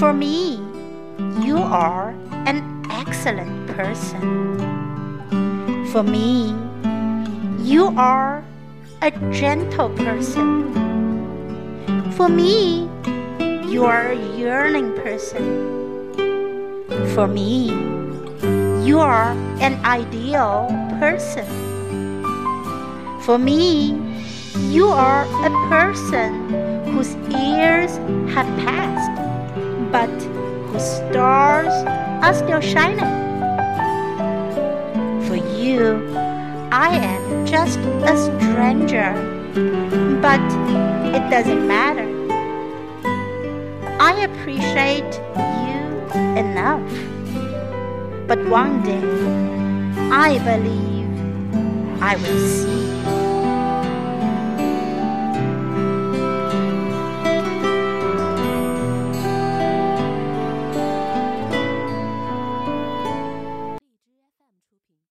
For me, you are an excellent person. For me, you are a gentle person. For me, you are a yearning person. For me, you are an ideal person. For me, you are a person whose years have passed, but whose stars are still shining. For you, I am just a stranger, but it doesn't matter. I appreciate you enough. But one day, I believe I will see